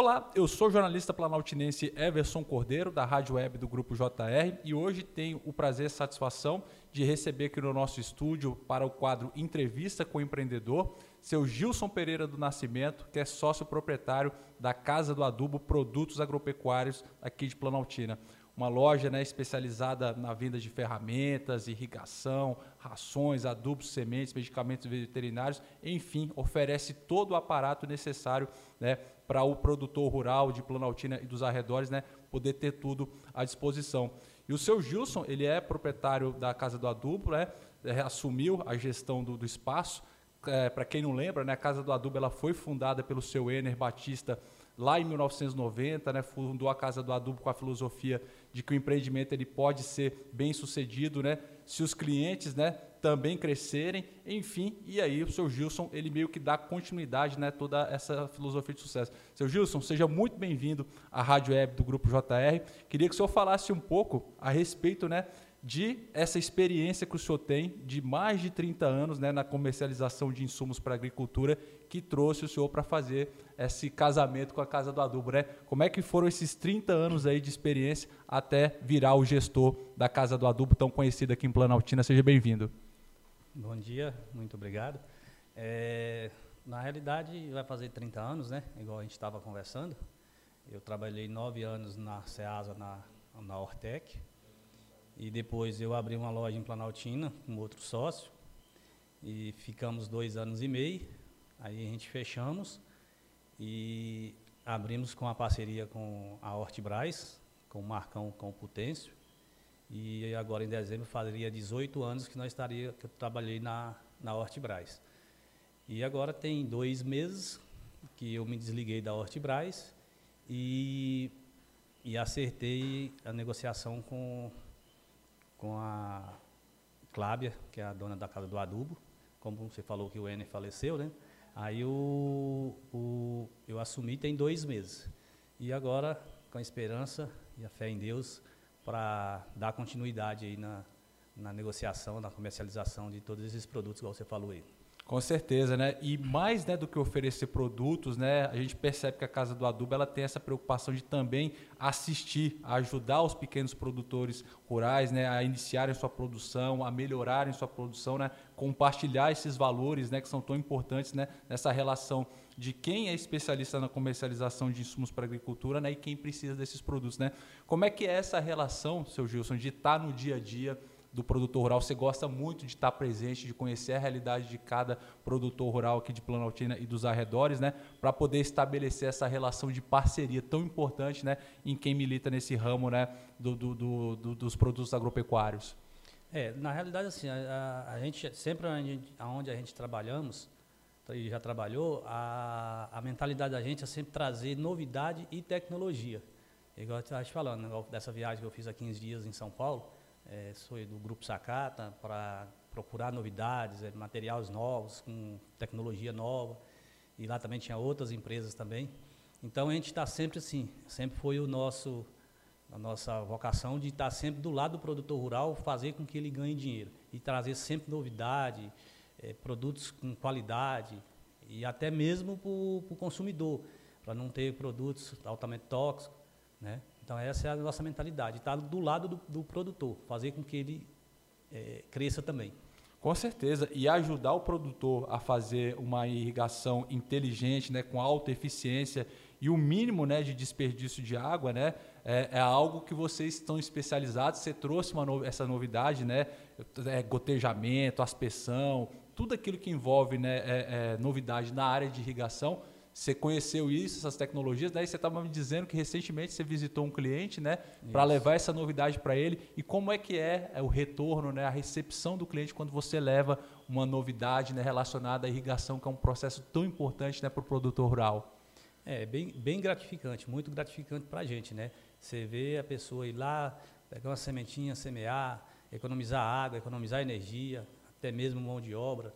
Olá, eu sou o jornalista planaltinense Everson Cordeiro, da Rádio Web do Grupo JR, e hoje tenho o prazer e satisfação de receber aqui no nosso estúdio para o quadro Entrevista com o Empreendedor, seu Gilson Pereira do Nascimento, que é sócio proprietário da Casa do Adubo Produtos Agropecuários aqui de Planaltina. Uma loja né, especializada na venda de ferramentas, irrigação, rações, adubos, sementes, medicamentos veterinários, enfim, oferece todo o aparato necessário né, para o produtor rural de Planaltina e dos arredores né, poder ter tudo à disposição. E o seu Gilson, ele é proprietário da Casa do Adubo, né, é, assumiu a gestão do, do espaço. É, para quem não lembra, né, a Casa do Adubo ela foi fundada pelo seu Ener Batista lá em 1990, né, fundou a Casa do Adubo com a filosofia de que o empreendimento ele pode ser bem sucedido, né, se os clientes, né, também crescerem, enfim, e aí o seu Gilson, ele meio que dá continuidade, né, toda essa filosofia de sucesso. Seu Gilson, seja muito bem-vindo à Rádio Web do Grupo JR. Queria que o senhor falasse um pouco a respeito, né, de essa experiência que o senhor tem de mais de 30 anos né, na comercialização de insumos para agricultura que trouxe o senhor para fazer esse casamento com a Casa do Adubo. Né? Como é que foram esses 30 anos aí de experiência até virar o gestor da Casa do Adubo, tão conhecida aqui em Planaltina? Seja bem-vindo. Bom dia, muito obrigado. É, na realidade, vai fazer 30 anos, né? igual a gente estava conversando. Eu trabalhei nove anos na SEASA, na, na Ortec, e depois eu abri uma loja em Planaltina com outro sócio. E ficamos dois anos e meio. Aí a gente fechamos e abrimos com a parceria com a Hortibras, com o Marcão, com o Potêncio. E agora em dezembro faria 18 anos que nós estaria, que eu trabalhei na, na Hortibras. E agora tem dois meses que eu me desliguei da Hortibras e, e acertei a negociação com com a Clábia, que é a dona da casa do adubo, como você falou que o Ener faleceu, né? Aí o, o, eu assumi tem dois meses. E agora, com a esperança e a fé em Deus, para dar continuidade aí na, na negociação, na comercialização de todos esses produtos, igual você falou aí. Com certeza, né? E mais né, do que oferecer produtos, né? A gente percebe que a Casa do Adubo ela tem essa preocupação de também assistir, ajudar os pequenos produtores rurais, né, a iniciarem sua produção, a melhorarem sua produção, né? Compartilhar esses valores, né, que são tão importantes, né? Nessa relação de quem é especialista na comercialização de insumos para agricultura, né? E quem precisa desses produtos, né? Como é que é essa relação, seu Gilson, de estar no dia a dia do produtor rural. Você gosta muito de estar presente, de conhecer a realidade de cada produtor rural aqui de Planaltina e dos arredores, né? Para poder estabelecer essa relação de parceria tão importante, né? Em quem milita nesse ramo, né? Do, do, do, do dos produtos agropecuários. É, na realidade, assim, a, a gente sempre aonde a gente trabalhamos e já trabalhou, a, a mentalidade da gente é sempre trazer novidade e tecnologia. Igual eu estava te falando, dessa viagem que eu fiz há 15 dias em São Paulo, é, sou do Grupo Sacata para procurar novidades, é, materiais novos, com tecnologia nova. E lá também tinha outras empresas também. Então a gente está sempre assim, sempre foi o nosso a nossa vocação de estar sempre do lado do produtor rural, fazer com que ele ganhe dinheiro e trazer sempre novidade, é, produtos com qualidade e até mesmo para o consumidor, para não ter produtos altamente tóxicos, né? Então, essa é a nossa mentalidade, estar do lado do, do produtor, fazer com que ele é, cresça também. Com certeza, e ajudar o produtor a fazer uma irrigação inteligente, né, com alta eficiência e o mínimo né, de desperdício de água, né, é, é algo que vocês estão especializados. Você trouxe uma no, essa novidade, né, é, gotejamento, aspersão, tudo aquilo que envolve né, é, é novidade na área de irrigação você conheceu isso, essas tecnologias, daí você estava me dizendo que recentemente você visitou um cliente, né, para levar essa novidade para ele. E como é que é, é o retorno, né, a recepção do cliente quando você leva uma novidade né, relacionada à irrigação, que é um processo tão importante né, para o produtor rural? É bem, bem gratificante, muito gratificante para a gente, né? Você vê a pessoa ir lá, pegar uma sementinha, semear, economizar água, economizar energia, até mesmo mão de obra,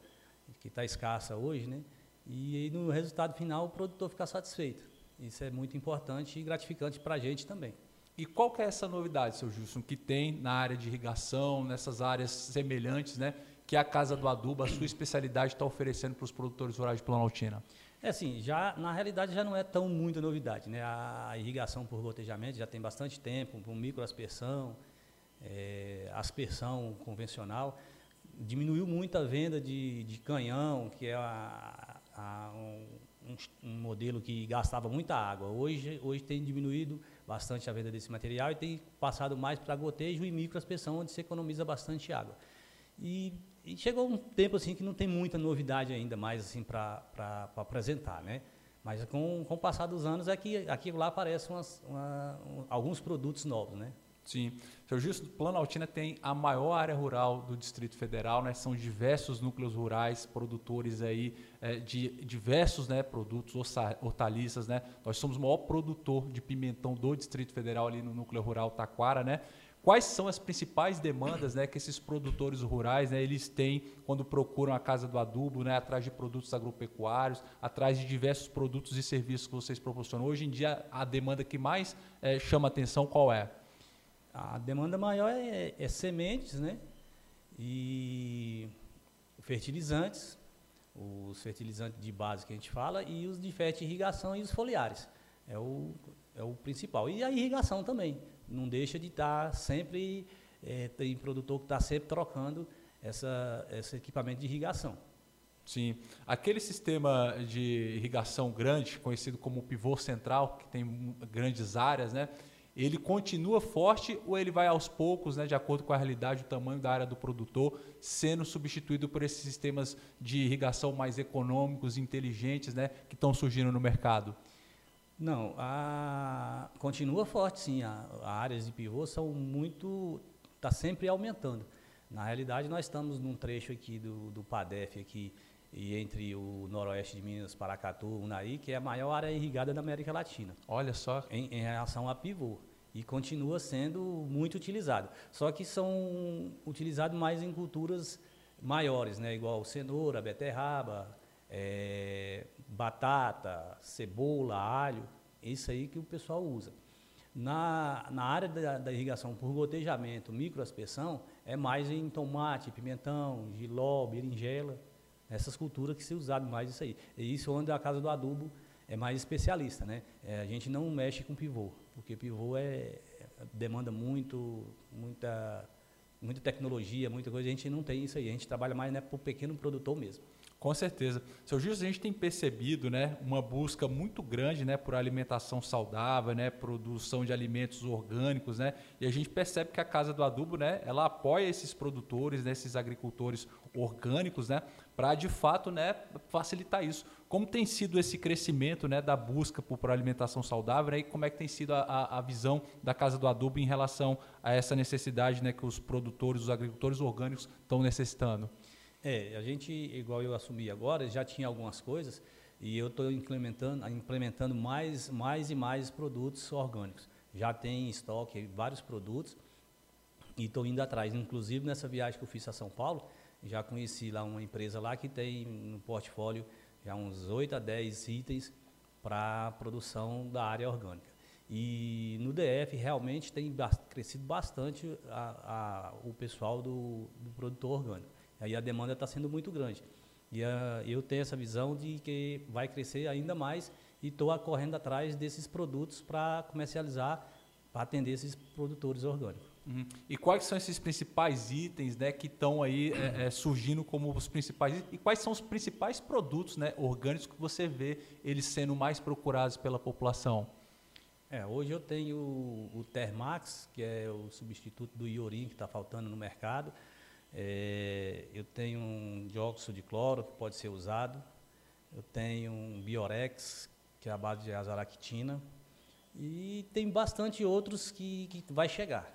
que está escassa hoje, né? e no resultado final o produtor ficar satisfeito. Isso é muito importante e gratificante para a gente também. E qual que é essa novidade, seu Gilson, que tem na área de irrigação, nessas áreas semelhantes, né, que a Casa do Adubo, a sua especialidade, está oferecendo para os produtores rurais de Planaltina? É assim, já, na realidade já não é tão muita novidade. Né? A irrigação por gotejamento já tem bastante tempo, com microaspersão, é, aspersão convencional. Diminuiu muito a venda de, de canhão, que é a, a, um, um, modelo que gastava muita água. Hoje, hoje tem diminuído bastante a venda desse material e tem passado mais para gotejo e microaspersão, onde se economiza bastante água. E, e, chegou um tempo assim que não tem muita novidade ainda mais assim para apresentar, né? Mas com, com o passar dos anos é que aqui lá aparecem umas, uma, um, alguns produtos novos, né? Sim. Gilson, Planaltina tem a maior área rural do Distrito Federal, né? São diversos núcleos rurais, produtores aí é, de diversos né, produtos, hortaliças, né? Nós somos o maior produtor de pimentão do Distrito Federal ali no núcleo rural Taquara, né? Quais são as principais demandas né, que esses produtores rurais né, eles têm quando procuram a casa do adubo, né, atrás de produtos agropecuários, atrás de diversos produtos e serviços que vocês proporcionam? Hoje em dia, a demanda que mais é, chama atenção qual é? A demanda maior é, é sementes, né? E fertilizantes, os fertilizantes de base que a gente fala, e os de irrigação e os foliares. É o, é o principal. E a irrigação também. Não deixa de estar tá sempre, é, tem produtor que está sempre trocando essa, esse equipamento de irrigação. Sim. Aquele sistema de irrigação grande, conhecido como pivô central, que tem grandes áreas, né? Ele continua forte ou ele vai aos poucos, né, de acordo com a realidade, o tamanho da área do produtor, sendo substituído por esses sistemas de irrigação mais econômicos, inteligentes, né, que estão surgindo no mercado? Não, a... continua forte sim. A, a áreas de pivô são muito, está sempre aumentando. Na realidade, nós estamos num trecho aqui do, do PADEF aqui e entre o noroeste de Minas, Paracatu, Unai, que é a maior área irrigada da América Latina. Olha só. Em, em relação a pivô. E continua sendo muito utilizado. Só que são utilizados mais em culturas maiores, né? igual cenoura, beterraba, é, batata, cebola, alho. Isso aí que o pessoal usa. Na, na área da, da irrigação por gotejamento, microaspersão, é mais em tomate, pimentão, giló, berinjela essas culturas que se usaram mais isso aí. E isso onde a casa do adubo é mais especialista, né? É, a gente não mexe com pivô, porque pivô é, demanda muito, muita, muita tecnologia, muita coisa. A gente não tem isso aí. A gente trabalha mais né, para o pequeno produtor mesmo. Com certeza. Seu Gilson, a gente tem percebido né, uma busca muito grande né, por alimentação saudável, né, produção de alimentos orgânicos, né, e a gente percebe que a Casa do Adubo né, ela apoia esses produtores, né, esses agricultores orgânicos, né, para de fato né, facilitar isso. Como tem sido esse crescimento né, da busca por, por alimentação saudável né, e como é que tem sido a, a, visão da Casa do Adubo em relação a essa necessidade né, que os produtores, os agricultores orgânicos estão necessitando? É, a gente, igual eu assumi agora, já tinha algumas coisas e eu estou implementando, implementando mais, mais e mais produtos orgânicos. Já tem em estoque vários produtos e estou indo atrás. Inclusive, nessa viagem que eu fiz a São Paulo, já conheci lá uma empresa lá que tem no portfólio já uns 8 a 10 itens para produção da área orgânica. E no DF realmente tem crescido bastante a, a, o pessoal do, do produtor orgânico. Aí a demanda está sendo muito grande. E uh, eu tenho essa visão de que vai crescer ainda mais e estou correndo atrás desses produtos para comercializar, para atender esses produtores orgânicos. Uhum. E quais são esses principais itens né, que estão aí é, é, surgindo como os principais e quais são os principais produtos né, orgânicos que você vê eles sendo mais procurados pela população? É, hoje eu tenho o, o Termax, que é o substituto do Iorim que está faltando no mercado. É, eu tenho um dióxido de cloro que pode ser usado. Eu tenho um Biorex, que é a base de azaractina. E tem bastante outros que, que vai chegar.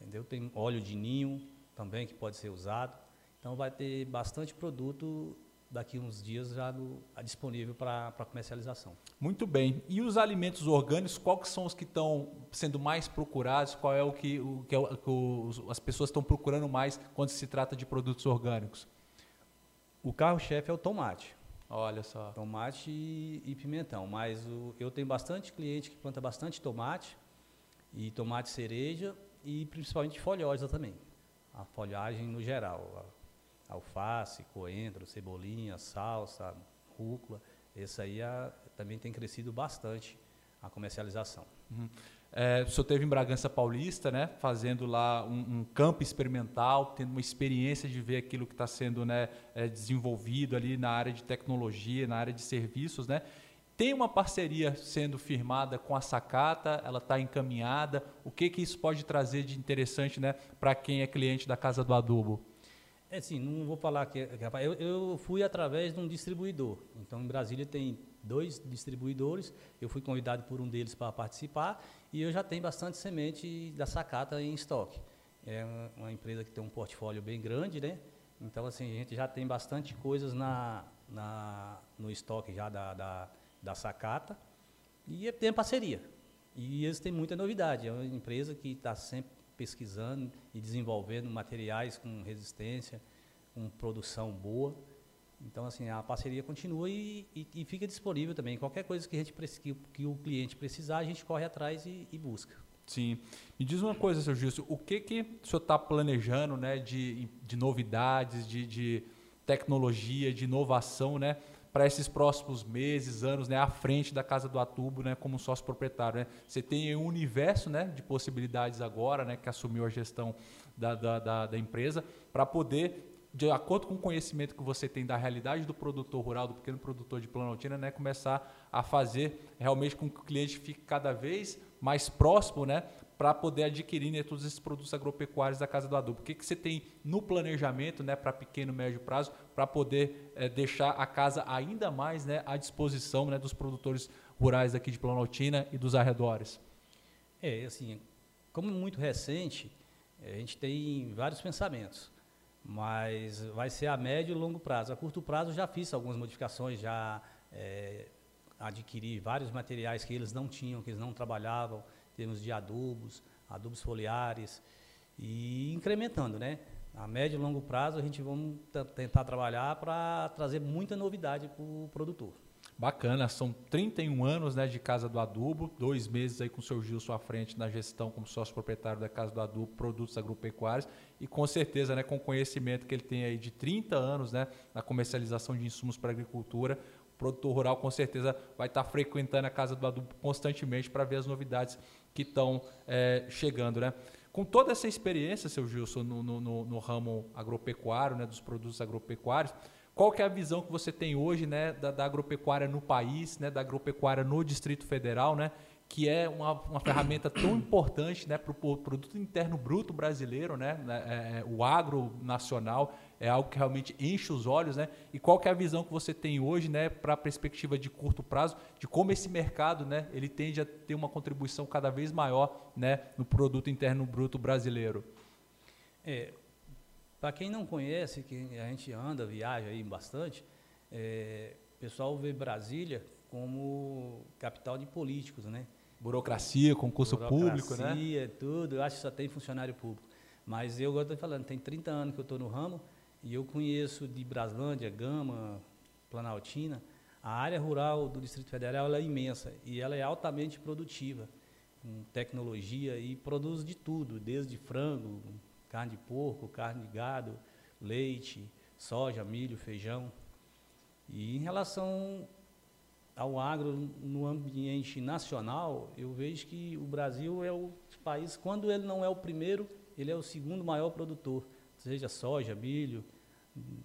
Entendeu? Tem óleo de ninho também que pode ser usado. Então vai ter bastante produto daqui uns dias já no, disponível para comercialização. Muito bem. E os alimentos orgânicos, quais são os que estão sendo mais procurados? Qual é o que, o, que, é o, que os, as pessoas estão procurando mais quando se trata de produtos orgânicos? O carro-chefe é o tomate. Olha só. Tomate e, e pimentão. Mas o, eu tenho bastante cliente que planta bastante tomate e tomate cereja e principalmente folhosa também. A folhagem no geral alface, coentro, cebolinha, salsa, rúcula. Esse aí a, também tem crescido bastante a comercialização. Uhum. É, o senhor teve em Bragança Paulista, né, fazendo lá um, um campo experimental, tendo uma experiência de ver aquilo que está sendo né, é, desenvolvido ali na área de tecnologia, na área de serviços, né? Tem uma parceria sendo firmada com a Sacata, ela está encaminhada. O que, que isso pode trazer de interessante né, para quem é cliente da Casa do Adubo? É sim, não vou falar que. Eu, eu fui através de um distribuidor. Então, em Brasília tem dois distribuidores. Eu fui convidado por um deles para participar e eu já tenho bastante semente da Sacata em estoque. É uma empresa que tem um portfólio bem grande, né? Então, assim, a gente já tem bastante coisas na, na, no estoque já da, da, da Sacata e tem parceria. E eles têm muita novidade. É uma empresa que está sempre pesquisando e desenvolvendo materiais com resistência, com produção boa. Então, assim, a parceria continua e, e, e fica disponível também. Qualquer coisa que, a gente, que, que o cliente precisar, a gente corre atrás e, e busca. Sim. Me diz uma coisa, seu Gilson, o que, que o senhor está planejando né, de, de novidades, de, de tecnologia, de inovação, né? Para esses próximos meses, anos, né, à frente da Casa do Atubo, né, como sócio proprietário. Né? Você tem um universo né, de possibilidades agora, né, que assumiu a gestão da, da, da, da empresa, para poder de acordo com o conhecimento que você tem da realidade do produtor rural, do pequeno produtor de Planaltina, né, começar a fazer realmente com que o cliente fique cada vez mais próximo, né, para poder adquirir né, todos esses produtos agropecuários da Casa do Adubo? O que, que você tem no planejamento né, para pequeno e médio prazo para poder é, deixar a casa ainda mais né, à disposição né, dos produtores rurais aqui de Planaltina e dos arredores? É, assim, como muito recente, eh, a gente tem vários pensamentos, mas vai ser a médio e longo prazo. A curto prazo já fiz algumas modificações, já é, adquiri vários materiais que eles não tinham, que eles não trabalhavam, termos de adubos, adubos foliares e incrementando, né? A médio e longo prazo a gente vamos tentar trabalhar para trazer muita novidade para o produtor. Bacana, são 31 anos né, de Casa do Adubo, dois meses aí com o seu Gilson à frente na gestão como sócio proprietário da Casa do Adubo, produtos agropecuários, e com certeza né, com o conhecimento que ele tem aí de 30 anos né, na comercialização de insumos para agricultura, produtor rural com certeza vai estar frequentando a Casa do Adubo constantemente para ver as novidades que estão é, chegando, né? Com toda essa experiência, seu Gilson, no, no, no, ramo agropecuário, né, dos produtos agropecuários, qual que é a visão que você tem hoje né, da, da agropecuária no país, né, da agropecuária no Distrito Federal, né, que é uma, uma ferramenta tão importante né, para o produto interno bruto brasileiro, né, né é, é, o agro nacional, é algo que realmente enche os olhos, né? E qual que é a visão que você tem hoje, né, para a perspectiva de curto prazo, de como esse mercado, né, ele tende a ter uma contribuição cada vez maior, né, no produto interno bruto brasileiro? É, para quem não conhece, que a gente anda, viaja aí bastante, é, o pessoal vê Brasília como capital de políticos, né? Burocracia, concurso Burocracia, público, né? Tudo. Eu acho que só tem funcionário público. Mas eu, agora estou falando, tem 30 anos que eu estou no ramo, e eu conheço de Braslândia, Gama, Planaltina, a área rural do Distrito Federal é imensa e ela é altamente produtiva, com tecnologia e produz de tudo, desde frango, carne de porco, carne de gado, leite, soja, milho, feijão. E em relação ao agro no ambiente nacional, eu vejo que o Brasil é o país, quando ele não é o primeiro, ele é o segundo maior produtor seja soja, milho,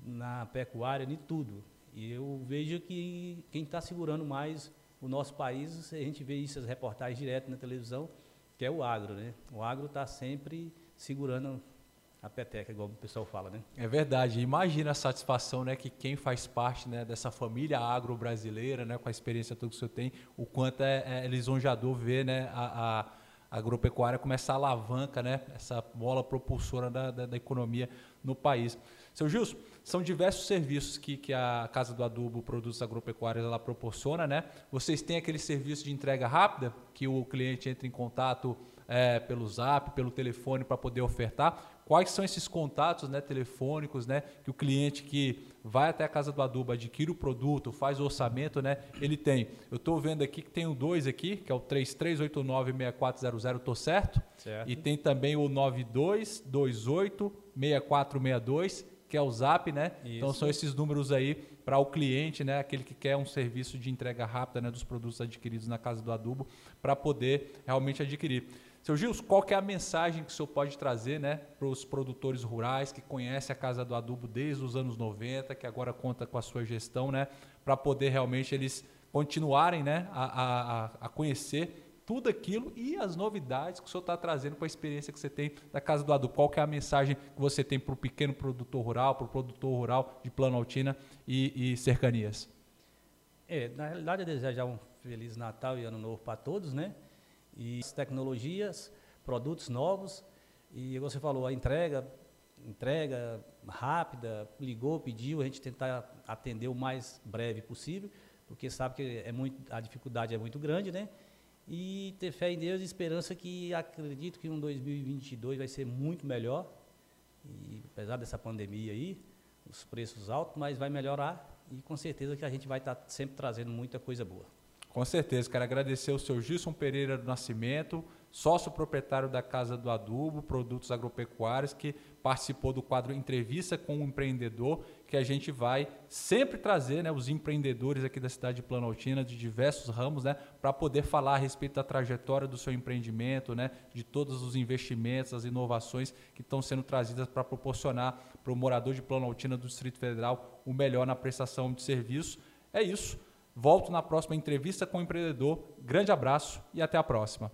na pecuária, de tudo. E eu vejo que quem está segurando mais o nosso país, a gente vê isso, as reportagens direto na televisão, que é o agro, né? O agro está sempre segurando a peteca, igual o pessoal fala, né? É verdade. Imagina a satisfação, né, que quem faz parte, né, dessa família agro brasileira, né, com a experiência toda que o senhor tem, o quanto é, é lisonjador ver, né, a, a a agropecuária como essa alavanca, né, essa bola propulsora da, da, da, economia no país. Seu Gilson, são diversos serviços que, que a Casa do Adubo Produtos Agropecuários ela proporciona. Né? Vocês têm aquele serviço de entrega rápida, que o cliente entra em contato é, pelo zap, pelo telefone para poder ofertar. Quais são esses contatos né, telefônicos né, que o cliente que vai até a casa do adubo, adquire o produto, faz o orçamento, né, ele tem. Eu estou vendo aqui que tem o dois aqui, que é o 3389-6400, estou certo? certo? E tem também o 9228-6462, que é o zap, né? Isso. Então são esses números aí para o cliente, né, aquele que quer um serviço de entrega rápida né, dos produtos adquiridos na Casa do Adubo, para poder realmente adquirir. Seu Gils, qual que é a mensagem que o senhor pode trazer né, para os produtores rurais que conhecem a Casa do Adubo desde os anos 90, que agora conta com a sua gestão, né, para poder realmente eles continuarem né, a, a, a conhecer tudo aquilo e as novidades que o senhor está trazendo com a experiência que você tem da Casa do Adubo. Qual que é a mensagem que você tem para o pequeno produtor rural, para o produtor rural de Planaltina e, e cercanias? É, na realidade, eu desejar um Feliz Natal e Ano Novo para todos, né? E as tecnologias, produtos novos, e você falou, a entrega, entrega rápida, ligou, pediu, a gente tentar atender o mais breve possível, porque sabe que é muito, a dificuldade é muito grande, né? e ter fé em Deus e esperança que acredito que um 2022 vai ser muito melhor. E apesar dessa pandemia aí, os preços altos, mas vai melhorar e com certeza que a gente vai estar sempre trazendo muita coisa boa. Com certeza, quero agradecer ao seu Gilson Pereira do Nascimento, sócio proprietário da Casa do Adubo, Produtos Agropecuários, que participou do quadro Entrevista com o Empreendedor, que a gente vai sempre trazer né, os empreendedores aqui da cidade de Planaltina, de diversos ramos, né, para poder falar a respeito da trajetória do seu empreendimento, né, de todos os investimentos, as inovações que estão sendo trazidas para proporcionar para o morador de Planaltina do Distrito Federal o melhor na prestação de serviço. É isso. Volto na próxima entrevista com o empreendedor. Grande abraço e até a próxima.